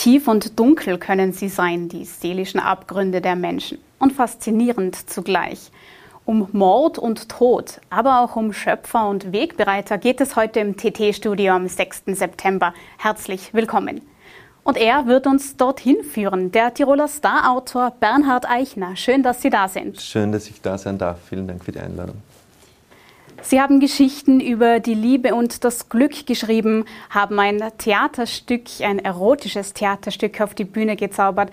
Tief und dunkel können sie sein, die seelischen Abgründe der Menschen. Und faszinierend zugleich. Um Mord und Tod, aber auch um Schöpfer und Wegbereiter geht es heute im TT-Studio am 6. September. Herzlich willkommen. Und er wird uns dorthin führen, der Tiroler Starautor Bernhard Eichner. Schön, dass Sie da sind. Schön, dass ich da sein darf. Vielen Dank für die Einladung. Sie haben Geschichten über die Liebe und das Glück geschrieben, haben ein Theaterstück, ein erotisches Theaterstück auf die Bühne gezaubert.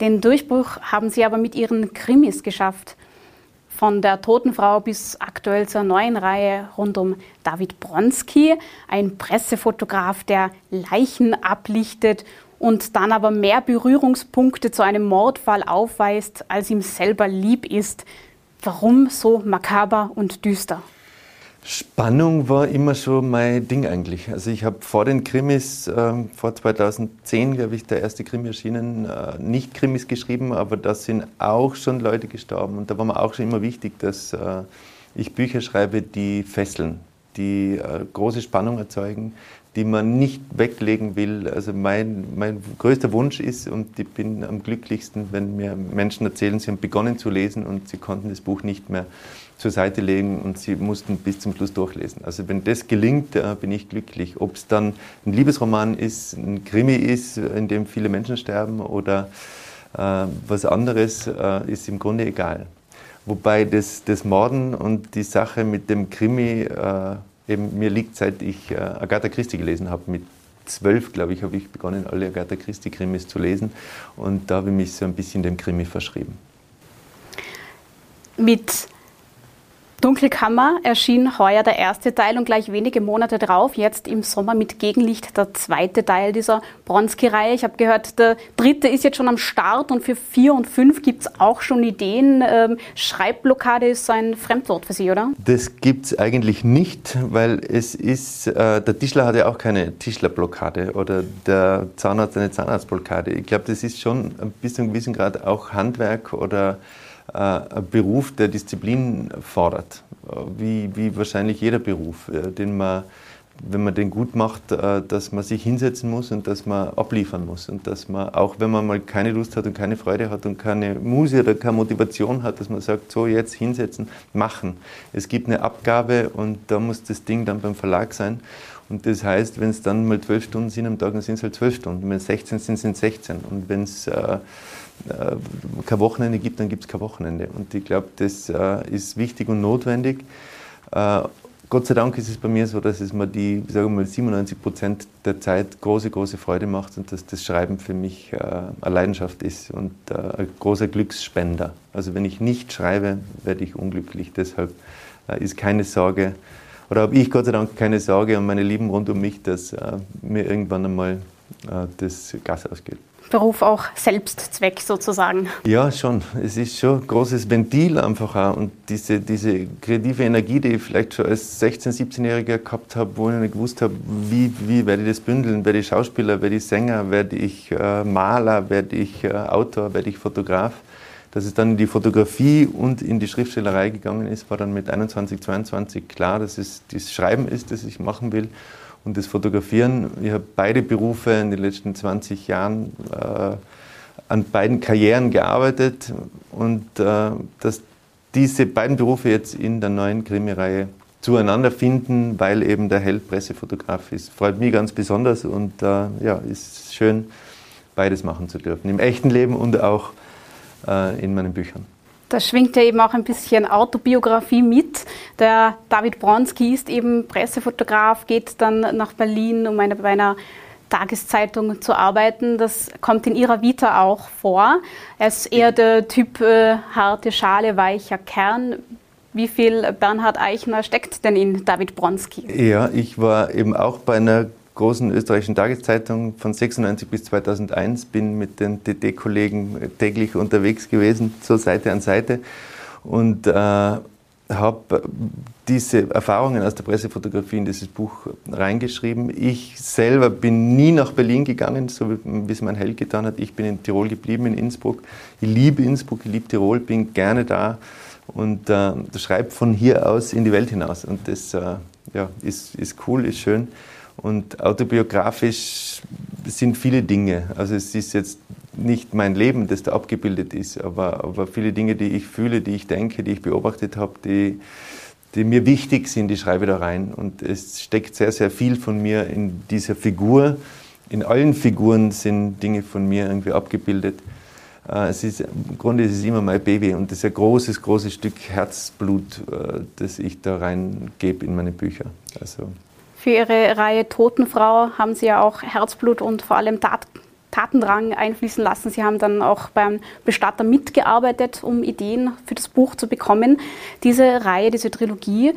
Den Durchbruch haben Sie aber mit Ihren Krimis geschafft. Von der Toten Frau bis aktuell zur neuen Reihe rund um David Bronski, ein Pressefotograf, der Leichen ablichtet und dann aber mehr Berührungspunkte zu einem Mordfall aufweist, als ihm selber lieb ist. Warum so makaber und düster? Spannung war immer schon mein Ding eigentlich. Also ich habe vor den Krimis, äh, vor 2010, glaube ich, der erste Krimi erschienen, äh, nicht Krimis geschrieben, aber da sind auch schon Leute gestorben. Und da war mir auch schon immer wichtig, dass äh, ich Bücher schreibe, die fesseln, die äh, große Spannung erzeugen, die man nicht weglegen will. Also mein, mein größter Wunsch ist, und ich bin am glücklichsten, wenn mir Menschen erzählen, sie haben begonnen zu lesen und sie konnten das Buch nicht mehr zur Seite legen und sie mussten bis zum Schluss durchlesen. Also wenn das gelingt, bin ich glücklich. Ob es dann ein Liebesroman ist, ein Krimi ist, in dem viele Menschen sterben oder äh, was anderes, äh, ist im Grunde egal. Wobei das, das Morden und die Sache mit dem Krimi äh, eben mir liegt, seit ich äh, Agatha Christie gelesen habe. Mit zwölf, glaube ich, habe ich begonnen, alle Agatha Christie-Krimis zu lesen und da habe ich mich so ein bisschen dem Krimi verschrieben. Mit Dunkelkammer erschien heuer der erste Teil und gleich wenige Monate darauf, jetzt im Sommer mit Gegenlicht, der zweite Teil dieser Bronski-Reihe. Ich habe gehört, der dritte ist jetzt schon am Start und für vier und fünf gibt es auch schon Ideen. Ähm, Schreibblockade ist so ein Fremdwort für Sie, oder? Das gibt es eigentlich nicht, weil es ist, äh, der Tischler hat ja auch keine Tischlerblockade oder der Zahnarzt eine Zahnarztblockade. Ich glaube, das ist schon bis zu einem gewissen Grad auch Handwerk oder Beruf, der Disziplin fordert, wie, wie wahrscheinlich jeder Beruf, äh, den man, wenn man den gut macht, äh, dass man sich hinsetzen muss und dass man abliefern muss und dass man, auch wenn man mal keine Lust hat und keine Freude hat und keine Muse oder keine Motivation hat, dass man sagt, so jetzt hinsetzen, machen. Es gibt eine Abgabe und da muss das Ding dann beim Verlag sein. Und das heißt, wenn es dann mal zwölf Stunden sind am Tag, dann sind es halt zwölf Stunden. Wenn es 16 sind, sind es 16. Und wenn es äh, äh, kein Wochenende gibt, dann gibt es kein Wochenende. Und ich glaube, das äh, ist wichtig und notwendig. Äh, Gott sei Dank ist es bei mir so, dass es mir die, sagen wir mal, 97 Prozent der Zeit große, große Freude macht und dass das Schreiben für mich äh, eine Leidenschaft ist und äh, ein großer Glücksspender. Also wenn ich nicht schreibe, werde ich unglücklich. Deshalb äh, ist keine Sorge, oder habe ich Gott sei Dank keine Sorge und meine Lieben rund um mich, dass mir irgendwann einmal das Gas ausgeht. Beruf auch Selbstzweck sozusagen. Ja, schon. Es ist schon ein großes Ventil einfach auch. Und diese, diese kreative Energie, die ich vielleicht schon als 16-, 17-Jähriger gehabt habe, wo ich nicht gewusst habe, wie, wie werde ich das bündeln? Werde ich Schauspieler, werde ich Sänger, werde ich äh, Maler, werde ich äh, Autor, werde ich Fotograf? Dass es dann in die Fotografie und in die Schriftstellerei gegangen ist, war dann mit 21, 22 klar, dass es das Schreiben ist, das ich machen will und das Fotografieren. Ich habe beide Berufe in den letzten 20 Jahren äh, an beiden Karrieren gearbeitet und äh, dass diese beiden Berufe jetzt in der neuen Krimireihe zueinander finden, weil eben der Held Pressefotograf ist. Freut mich ganz besonders und äh, ja, ist schön, beides machen zu dürfen. Im echten Leben und auch äh, in meinen Büchern. Da schwingt ja eben auch ein bisschen Autobiografie mit. Der David Bronski ist eben Pressefotograf, geht dann nach Berlin, um eine, bei einer Tageszeitung zu arbeiten. Das kommt in Ihrer Vita auch vor. Er ist eher der Typ äh, harte Schale, weicher Kern. Wie viel Bernhard Eichner steckt denn in David Bronski? Ja, ich war eben auch bei einer großen österreichischen Tageszeitung von 96 bis 2001, bin mit den DD-Kollegen täglich unterwegs gewesen, so Seite an Seite und äh, habe diese Erfahrungen aus der Pressefotografie in dieses Buch reingeschrieben. Ich selber bin nie nach Berlin gegangen, so wie es mein Held getan hat. Ich bin in Tirol geblieben, in Innsbruck. Ich liebe Innsbruck, ich liebe Tirol, bin gerne da und äh, schreibe von hier aus in die Welt hinaus. Und das äh, ja, ist, ist cool, ist schön. Und autobiografisch sind viele Dinge. Also es ist jetzt nicht mein Leben, das da abgebildet ist, aber, aber viele Dinge, die ich fühle, die ich denke, die ich beobachtet habe, die, die mir wichtig sind, die schreibe da rein. Und es steckt sehr, sehr viel von mir in dieser Figur. In allen Figuren sind Dinge von mir irgendwie abgebildet. Äh, es ist, Im Grunde ist es immer mein Baby und das ist ein großes, großes Stück Herzblut, äh, das ich da reingebe in meine Bücher. Also. Für Ihre Reihe Totenfrau haben Sie ja auch Herzblut und vor allem Tat Tatendrang einfließen lassen. Sie haben dann auch beim Bestatter mitgearbeitet, um Ideen für das Buch zu bekommen. Diese Reihe, diese Trilogie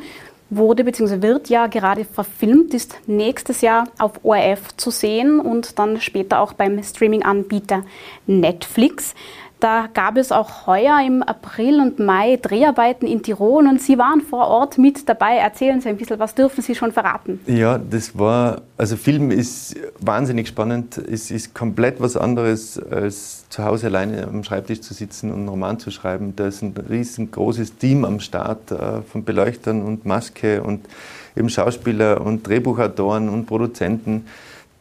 wurde bzw. wird ja gerade verfilmt, ist nächstes Jahr auf ORF zu sehen und dann später auch beim Streaming-Anbieter Netflix. Da gab es auch heuer im April und Mai Dreharbeiten in Tirol und Sie waren vor Ort mit dabei. Erzählen Sie ein bisschen, was dürfen Sie schon verraten? Ja, das war, also Film ist wahnsinnig spannend. Es ist komplett was anderes, als zu Hause alleine am Schreibtisch zu sitzen und einen Roman zu schreiben. Da ist ein riesengroßes Team am Start äh, von Beleuchtern und Maske und eben Schauspieler und Drehbuchautoren und Produzenten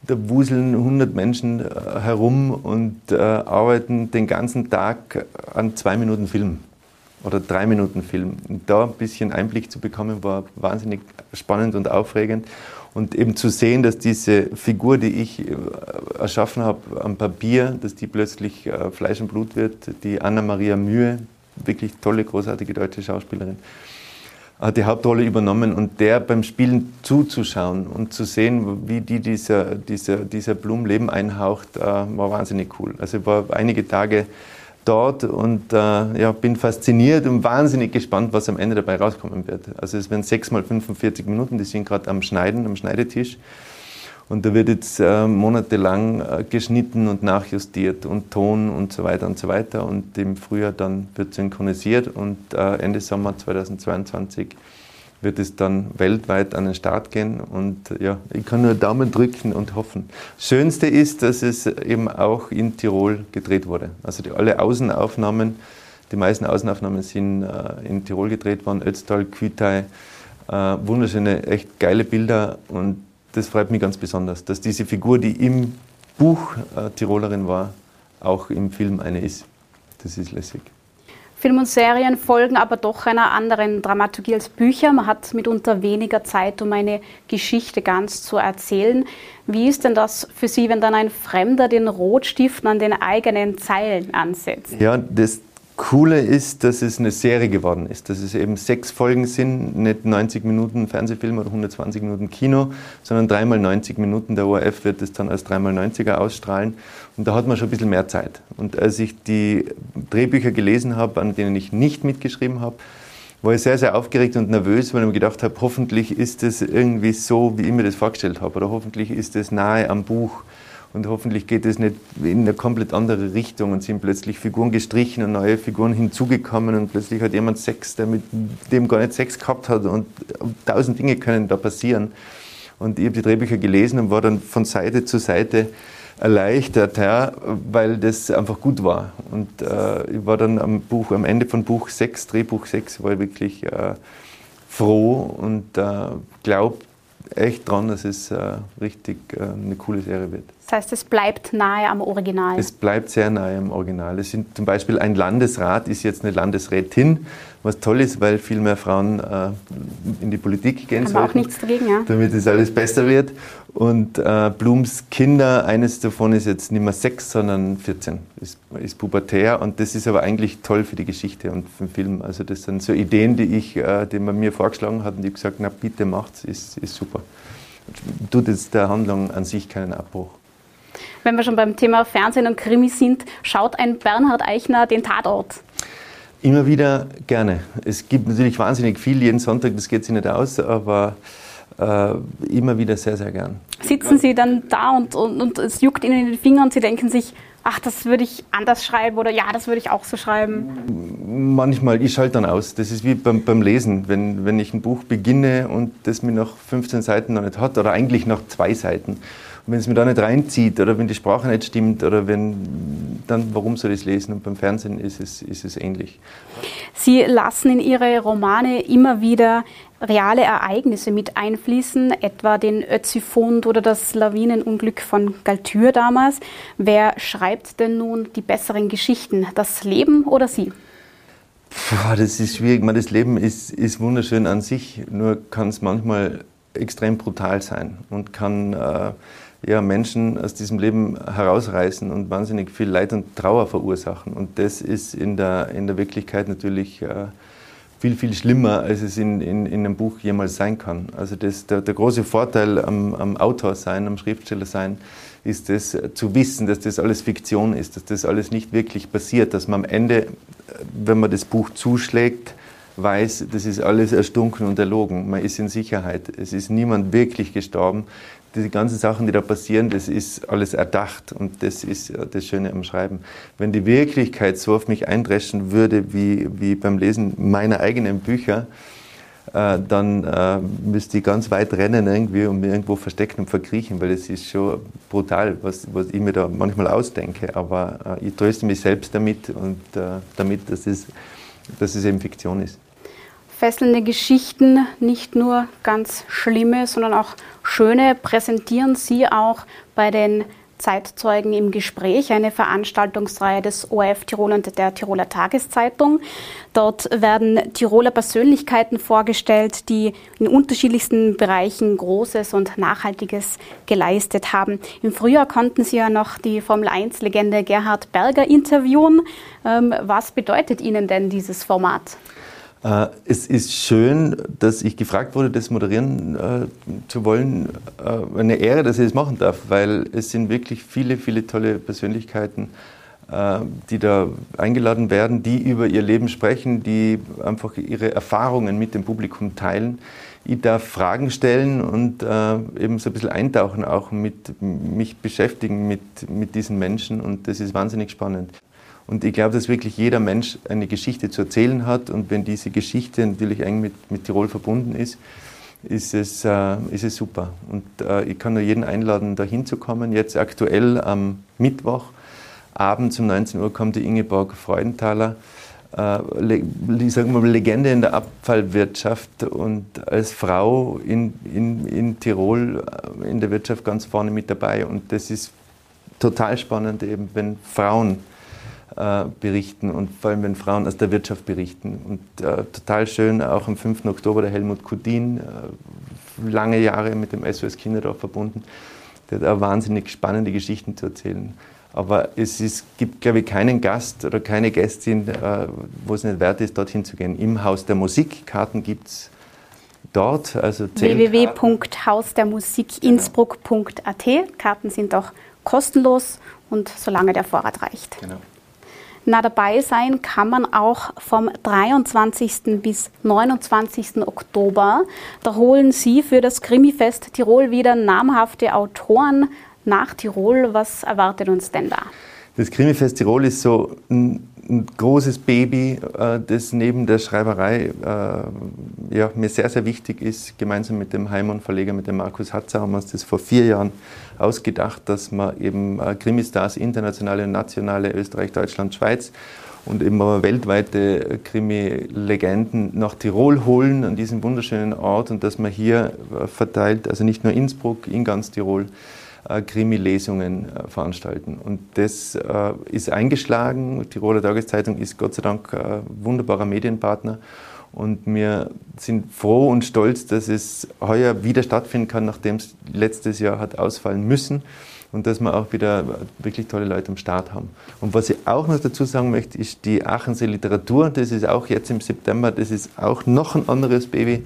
da wuseln 100 Menschen äh, herum und äh, arbeiten den ganzen Tag an zwei Minuten Film oder drei Minuten Film. Und da ein bisschen Einblick zu bekommen, war wahnsinnig spannend und aufregend. Und eben zu sehen, dass diese Figur, die ich äh, erschaffen habe am Papier, dass die plötzlich äh, Fleisch und Blut wird, die Anna-Maria Mühe, wirklich tolle, großartige deutsche Schauspielerin, die Hauptrolle übernommen und der beim Spielen zuzuschauen und zu sehen, wie die dieser, dieser, dieser Blumenleben einhaucht, äh, war wahnsinnig cool. Also ich war einige Tage dort und äh, ja, bin fasziniert und wahnsinnig gespannt, was am Ende dabei rauskommen wird. Also es werden sechs mal 45 Minuten, die sind gerade am Schneiden, am Schneidetisch. Und da wird jetzt äh, monatelang äh, geschnitten und nachjustiert und Ton und so weiter und so weiter. Und im Frühjahr dann wird synchronisiert und äh, Ende Sommer 2022 wird es dann weltweit an den Start gehen. Und ja, ich kann nur Daumen drücken und hoffen. Schönste ist, dass es eben auch in Tirol gedreht wurde. Also die, alle Außenaufnahmen, die meisten Außenaufnahmen sind äh, in Tirol gedreht worden, Ötztal, Kütai. Äh, wunderschöne, echt geile Bilder und das freut mich ganz besonders, dass diese Figur, die im Buch äh, Tirolerin war, auch im Film eine ist. Das ist lässig. Film und Serien folgen aber doch einer anderen Dramaturgie als Bücher. Man hat mitunter weniger Zeit, um eine Geschichte ganz zu erzählen. Wie ist denn das für Sie, wenn dann ein Fremder den Rotstiften an den eigenen Zeilen ansetzt? Ja, das Coole ist, dass es eine Serie geworden ist, dass es eben sechs Folgen sind, nicht 90 Minuten Fernsehfilm oder 120 Minuten Kino, sondern dreimal 90 Minuten. Der ORF wird es dann als dreimal 90er ausstrahlen und da hat man schon ein bisschen mehr Zeit. Und als ich die Drehbücher gelesen habe, an denen ich nicht mitgeschrieben habe, war ich sehr, sehr aufgeregt und nervös, weil ich mir gedacht habe, hoffentlich ist es irgendwie so, wie ich mir das vorgestellt habe oder hoffentlich ist es nahe am Buch und hoffentlich geht es nicht in eine komplett andere Richtung und sind plötzlich Figuren gestrichen und neue Figuren hinzugekommen und plötzlich hat jemand Sex, der mit dem gar nicht Sex gehabt hat und tausend Dinge können da passieren. Und ich habe die Drehbücher gelesen und war dann von Seite zu Seite erleichtert, ja, weil das einfach gut war. Und äh, ich war dann am Buch, am Ende von Buch 6, Drehbuch 6, war ich wirklich äh, froh und äh, glaube echt dran, dass es äh, richtig äh, eine coole Serie wird. Das heißt, es bleibt nahe am Original. Es bleibt sehr nahe am Original. Es sind zum Beispiel ein Landesrat ist jetzt eine Landesrätin, was toll ist, weil viel mehr Frauen äh, in die Politik gehen Haben sollten. auch nichts dagegen, ja. Damit es alles besser wird. Und äh, Blums Kinder, eines davon ist jetzt nicht mehr sechs, sondern 14, ist, ist pubertär. Und das ist aber eigentlich toll für die Geschichte und für den Film. Also das sind so Ideen, die ich, äh, die man mir vorgeschlagen hat und die gesagt, na bitte macht's, ist, ist super. Tut jetzt der Handlung an sich keinen Abbruch. Wenn wir schon beim Thema Fernsehen und Krimi sind, schaut ein Bernhard Eichner den Tatort? Immer wieder gerne. Es gibt natürlich wahnsinnig viel jeden Sonntag, das geht sich nicht aus, aber immer wieder sehr, sehr gern. Sitzen Sie dann da und, und, und es juckt Ihnen in den Fingern und Sie denken sich, ach, das würde ich anders schreiben oder ja, das würde ich auch so schreiben? Manchmal, ich schalte dann aus. Das ist wie beim, beim Lesen. Wenn, wenn ich ein Buch beginne und das mir noch 15 Seiten noch nicht hat oder eigentlich noch zwei Seiten wenn es mir da nicht reinzieht oder wenn die Sprache nicht stimmt oder wenn, dann warum soll ich es lesen? Und beim Fernsehen ist es, ist es ähnlich. Sie lassen in Ihre Romane immer wieder reale Ereignisse mit einfließen, etwa den Ötzi-Fund oder das Lawinenunglück von Galtür damals. Wer schreibt denn nun die besseren Geschichten, das Leben oder Sie? Puh, das ist schwierig. Das Leben ist, ist wunderschön an sich, nur kann es manchmal extrem brutal sein und kann äh, ja, Menschen aus diesem Leben herausreißen und wahnsinnig viel Leid und Trauer verursachen. Und das ist in der, in der Wirklichkeit natürlich äh, viel, viel schlimmer, als es in, in, in einem Buch jemals sein kann. Also das, der, der große Vorteil am, am Autor sein, am Schriftsteller sein, ist es zu wissen, dass das alles Fiktion ist, dass das alles nicht wirklich passiert, dass man am Ende, wenn man das Buch zuschlägt, weiß, das ist alles erstunken und erlogen. Man ist in Sicherheit. Es ist niemand wirklich gestorben diese ganzen Sachen, die da passieren, das ist alles erdacht und das ist das Schöne am Schreiben. Wenn die Wirklichkeit so auf mich eindreschen würde, wie, wie beim Lesen meiner eigenen Bücher, äh, dann äh, müsste ich ganz weit rennen irgendwie und mir irgendwo verstecken und verkriechen, weil es ist schon brutal, was, was ich mir da manchmal ausdenke. Aber äh, ich tröste mich selbst damit und äh, damit, dass es, dass es eben Fiktion ist fesselnde Geschichten, nicht nur ganz schlimme, sondern auch schöne, präsentieren Sie auch bei den Zeitzeugen im Gespräch, eine Veranstaltungsreihe des ORF Tirol und der Tiroler Tageszeitung. Dort werden Tiroler Persönlichkeiten vorgestellt, die in unterschiedlichsten Bereichen Großes und Nachhaltiges geleistet haben. Im Frühjahr konnten Sie ja noch die Formel 1-Legende Gerhard Berger interviewen. Ähm, was bedeutet Ihnen denn dieses Format? Äh, es ist schön, dass ich gefragt wurde, das moderieren äh, zu wollen. Äh, eine Ehre, dass ich das machen darf, weil es sind wirklich viele, viele tolle Persönlichkeiten, äh, die da eingeladen werden, die über ihr Leben sprechen, die einfach ihre Erfahrungen mit dem Publikum teilen. Ich darf Fragen stellen und äh, eben so ein bisschen eintauchen, auch mit mich beschäftigen mit, mit diesen Menschen und das ist wahnsinnig spannend. Und ich glaube, dass wirklich jeder Mensch eine Geschichte zu erzählen hat. Und wenn diese Geschichte natürlich eng mit, mit Tirol verbunden ist, ist es, äh, ist es super. Und äh, ich kann nur jeden einladen, da hinzukommen. Jetzt aktuell am Mittwoch, abends um 19 Uhr kommt die Ingeborg Freudenthaler, äh, ich sage mal Legende in der Abfallwirtschaft und als Frau in, in, in Tirol äh, in der Wirtschaft ganz vorne mit dabei. Und das ist total spannend, eben wenn Frauen äh, berichten und vor allem wenn Frauen aus der Wirtschaft berichten. Und äh, total schön, auch am 5. Oktober der Helmut Kudin, äh, lange Jahre mit dem SOS Kinderdorf verbunden, der hat auch wahnsinnig spannende Geschichten zu erzählen. Aber es ist, gibt, glaube ich, keinen Gast oder keine Gästin, äh, wo es nicht wert ist, dorthin zu gehen. Im Haus der Musik, Karten gibt es dort. Also www.hausdermusikinnsbruck.at. Karten sind auch kostenlos und solange der Vorrat reicht. Genau. Na, dabei sein kann man auch vom 23. bis 29. Oktober. Da holen Sie für das Krimifest Tirol wieder namhafte Autoren nach Tirol. Was erwartet uns denn da? Das Krimifest Tirol ist so ein, ein großes Baby, äh, das neben der Schreiberei äh, ja, mir sehr, sehr wichtig ist. Gemeinsam mit dem Heimann-Verleger, mit dem Markus Hatzer, haben wir uns das vor vier Jahren ausgedacht, dass man eben äh, Krimi-Stars, internationale und nationale, Österreich, Deutschland, Schweiz und eben weltweite Krimi-Legenden nach Tirol holen, an diesen wunderschönen Ort und dass man hier verteilt, also nicht nur Innsbruck, in ganz Tirol, Krimi-Lesungen veranstalten. Und das ist eingeschlagen. Die Tiroler Tageszeitung ist Gott sei Dank ein wunderbarer Medienpartner. Und wir sind froh und stolz, dass es heuer wieder stattfinden kann, nachdem es letztes Jahr hat ausfallen müssen. Und dass wir auch wieder wirklich tolle Leute am Start haben. Und was ich auch noch dazu sagen möchte, ist die Aachensee Literatur. Das ist auch jetzt im September, das ist auch noch ein anderes Baby.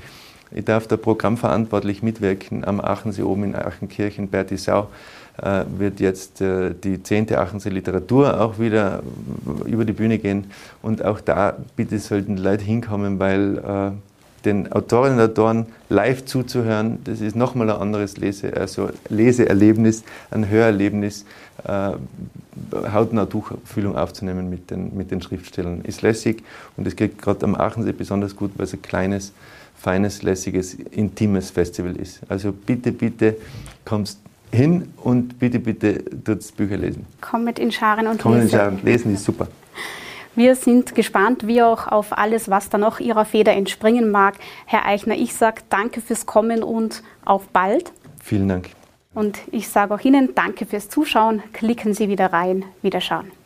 Ich darf da programmverantwortlich mitwirken am Aachensee oben in Aachenkirchen, Bertisau äh, wird jetzt äh, die 10. Aachensee Literatur auch wieder über die Bühne gehen. Und auch da bitte sollten Leute hinkommen, weil äh, den Autorinnen und Autoren live zuzuhören, das ist nochmal ein anderes Lese, also Leseerlebnis, ein Hörerlebnis, äh, hautnah Tuchfühlung aufzunehmen mit den, mit den Schriftstellern. Ist lässig und es geht gerade am Aachensee besonders gut, weil es ein kleines, feines, lässiges, intimes Festival ist. Also bitte, bitte kommst hin und bitte, bitte tut's Bücher lesen. Kommt in Scharen und Kommen in lesen. Scharen, lesen ist super. Wir sind gespannt, wie auch auf alles, was da noch Ihrer Feder entspringen mag. Herr Eichner, ich sage danke fürs Kommen und auf bald. Vielen Dank. Und ich sage auch Ihnen danke fürs Zuschauen. Klicken Sie wieder rein, Wiederschauen.